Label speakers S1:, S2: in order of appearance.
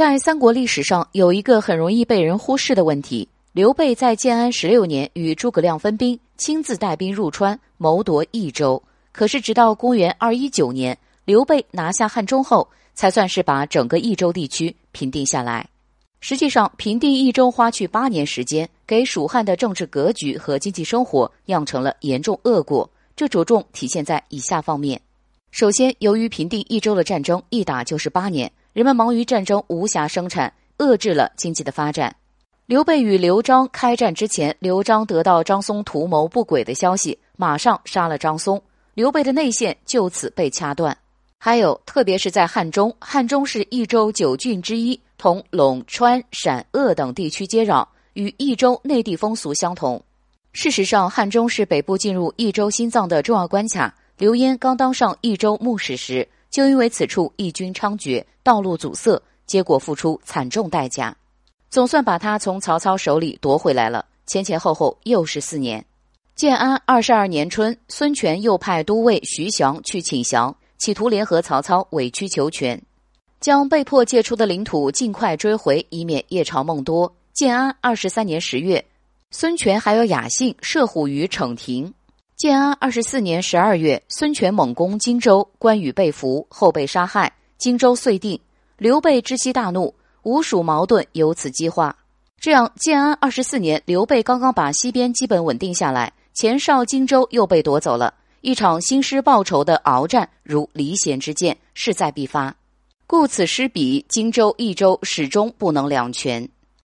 S1: 在三国历史上，有一个很容易被人忽视的问题：刘备在建安十六年与诸葛亮分兵，亲自带兵入川，谋夺益州。可是，直到公元二一九年，刘备拿下汉中后，才算是把整个益州地区平定下来。实际上，平定益州花去八年时间，给蜀汉的政治格局和经济生活酿成了严重恶果。这着重体现在以下方面：首先，由于平定益州的战争一打就是八年，人们忙于战争，无暇生产，遏制了经济的发展。刘备与刘璋开战之前，刘璋得到张松图谋不轨的消息，马上杀了张松。刘备的内线就此被掐断。还有，特别是在汉中，汉中是益州九郡之一，同陇川陕鄂等地区接壤，与益州内地风俗相同。事实上，汉中是北部进入益州心脏的重要关卡。刘焉刚当上益州牧使时，就因为此处义军猖獗，道路阻塞，结果付出惨重代价，总算把他从曹操手里夺回来了。前前后后又是四年。建安二十二年春，孙权又派都尉徐翔去请降，企图联合曹操委曲求全，将被迫借出的领土尽快追回，以免夜长梦多。建安二十三年十月，孙权还有雅兴射虎于逞亭。建安二十四年十二月，孙权猛攻荆州，关羽被俘，后被杀害，荆州遂定。刘备知悉大怒，吴蜀矛盾由此激化。这样，建安二十四年，刘备刚刚把西边基本稳定下来。前哨荆州又被夺走了，一场兴师报仇的鏖战如离弦之箭，势在必发。故此失彼，荆州、益州始终不能两全。